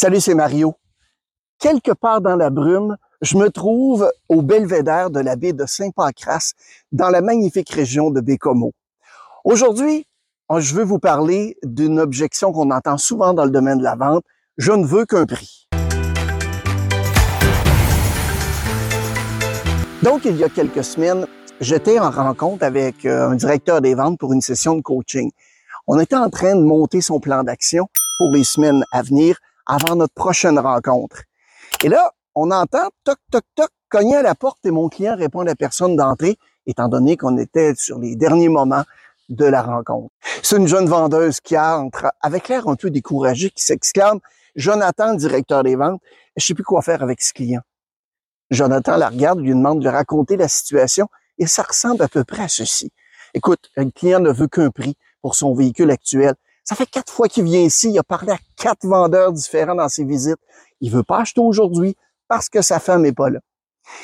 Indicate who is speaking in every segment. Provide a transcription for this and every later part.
Speaker 1: Salut, c'est Mario. Quelque part dans la brume, je me trouve au belvédère de la baie de Saint-Pancras, dans la magnifique région de Bécomo. Aujourd'hui, je veux vous parler d'une objection qu'on entend souvent dans le domaine de la vente. Je ne veux qu'un prix. Donc, il y a quelques semaines, j'étais en rencontre avec euh, un directeur des ventes pour une session de coaching. On était en train de monter son plan d'action pour les semaines à venir avant notre prochaine rencontre. Et là, on entend toc, toc, toc, cogner à la porte et mon client répond à la personne d'entrée, étant donné qu'on était sur les derniers moments de la rencontre. C'est une jeune vendeuse qui entre avec l'air un peu découragé, qui s'exclame, Jonathan, directeur des ventes, je sais plus quoi faire avec ce client. Jonathan la regarde, lui demande de raconter la situation et ça ressemble à peu près à ceci. Écoute, le client ne veut qu'un prix pour son véhicule actuel. Ça fait quatre fois qu'il vient ici. Il a parlé à quatre vendeurs différents dans ses visites. Il veut pas acheter aujourd'hui parce que sa femme est pas là.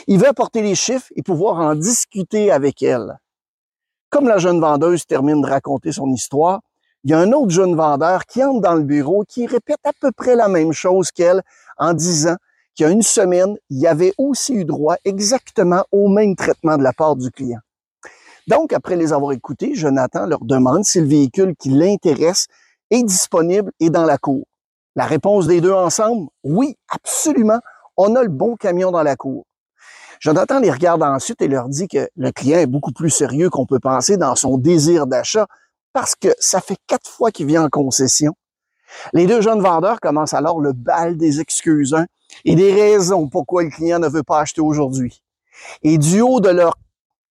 Speaker 1: Il veut apporter les chiffres et pouvoir en discuter avec elle. Comme la jeune vendeuse termine de raconter son histoire, il y a un autre jeune vendeur qui entre dans le bureau qui répète à peu près la même chose qu'elle en disant qu'il y a une semaine, il avait aussi eu droit exactement au même traitement de la part du client. Donc, après les avoir écoutés, Jonathan leur demande si le véhicule qui l'intéresse disponible et dans la cour. La réponse des deux ensemble, oui, absolument, on a le bon camion dans la cour. Jonathan les regarde ensuite et leur dit que le client est beaucoup plus sérieux qu'on peut penser dans son désir d'achat parce que ça fait quatre fois qu'il vient en concession. Les deux jeunes vendeurs commencent alors le bal des excuses et des raisons pourquoi le client ne veut pas acheter aujourd'hui. Et du haut de leur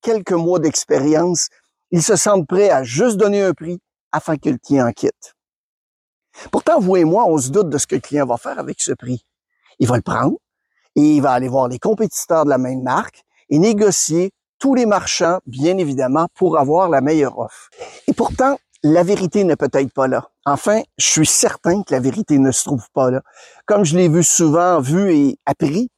Speaker 1: quelques mois d'expérience, ils se sentent prêts à juste donner un prix afin que le client quitte. Pourtant, vous et moi, on se doute de ce que le client va faire avec ce prix. Il va le prendre et il va aller voir les compétiteurs de la même marque et négocier tous les marchands, bien évidemment, pour avoir la meilleure offre. Et pourtant, la vérité n'est peut-être pas là. Enfin, je suis certain que la vérité ne se trouve pas là. Comme je l'ai vu souvent, vu et appris,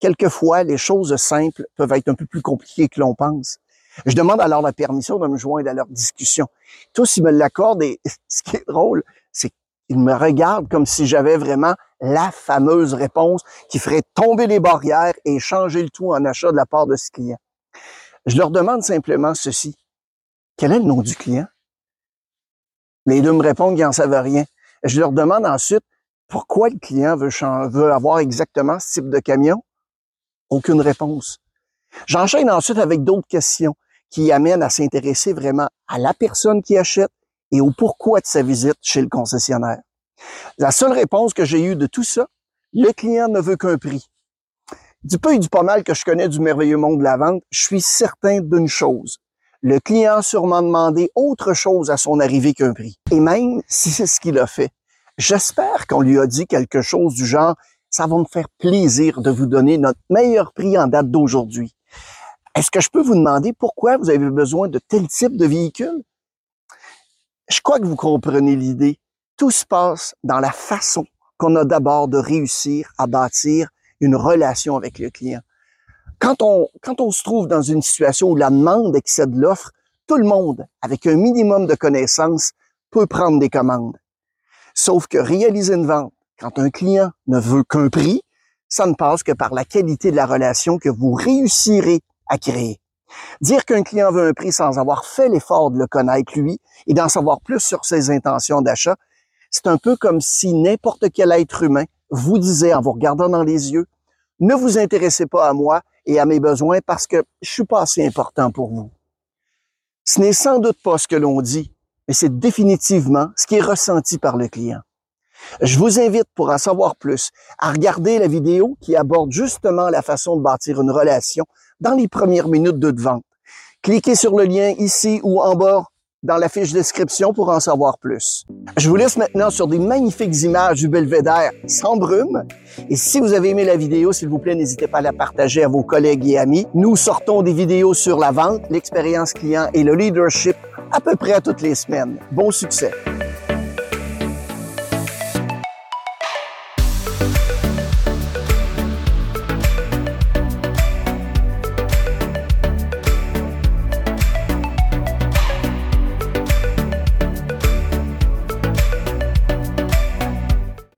Speaker 1: quelquefois, les choses simples peuvent être un peu plus compliquées que l'on pense. Je demande alors la permission de me joindre à leur discussion. Tous, ils me l'accordent et ce qui est drôle, qu'ils me regardent comme si j'avais vraiment la fameuse réponse qui ferait tomber les barrières et changer le tout en achat de la part de ce client. Je leur demande simplement ceci. Quel est le nom du client? Les deux me répondent qu'ils n'en savent rien. Je leur demande ensuite pourquoi le client veut, veut avoir exactement ce type de camion? Aucune réponse. J'enchaîne ensuite avec d'autres questions qui amènent à s'intéresser vraiment à la personne qui achète et au pourquoi de sa visite chez le concessionnaire. La seule réponse que j'ai eue de tout ça, le client ne veut qu'un prix. Du peu et du pas mal que je connais du merveilleux monde de la vente, je suis certain d'une chose. Le client a sûrement demandé autre chose à son arrivée qu'un prix. Et même si c'est ce qu'il a fait, j'espère qu'on lui a dit quelque chose du genre ça va me faire plaisir de vous donner notre meilleur prix en date d'aujourd'hui. Est-ce que je peux vous demander pourquoi vous avez besoin de tel type de véhicule? Je crois que vous comprenez l'idée. Tout se passe dans la façon qu'on a d'abord de réussir à bâtir une relation avec le client. Quand on, se trouve dans une situation où la demande excède l'offre, tout le monde, avec un minimum de connaissances, peut prendre des commandes. Sauf que réaliser une vente, quand un client ne veut qu'un prix, ça ne passe que par la qualité de la relation que vous réussirez à créer. Dire qu'un client veut un prix sans avoir fait l'effort de le connaître lui et d'en savoir plus sur ses intentions d'achat, c'est un peu comme si n'importe quel être humain vous disait en vous regardant dans les yeux, ne vous intéressez pas à moi et à mes besoins parce que je suis pas assez important pour vous. Ce n'est sans doute pas ce que l'on dit, mais c'est définitivement ce qui est ressenti par le client. Je vous invite, pour en savoir plus, à regarder la vidéo qui aborde justement la façon de bâtir une relation dans les premières minutes de vente. Cliquez sur le lien ici ou en bas dans la fiche description pour en savoir plus. Je vous laisse maintenant sur des magnifiques images du belvédère sans brume. Et si vous avez aimé la vidéo, s'il vous plaît, n'hésitez pas à la partager à vos collègues et amis. Nous sortons des vidéos sur la vente, l'expérience client et le leadership à peu près toutes les semaines. Bon succès!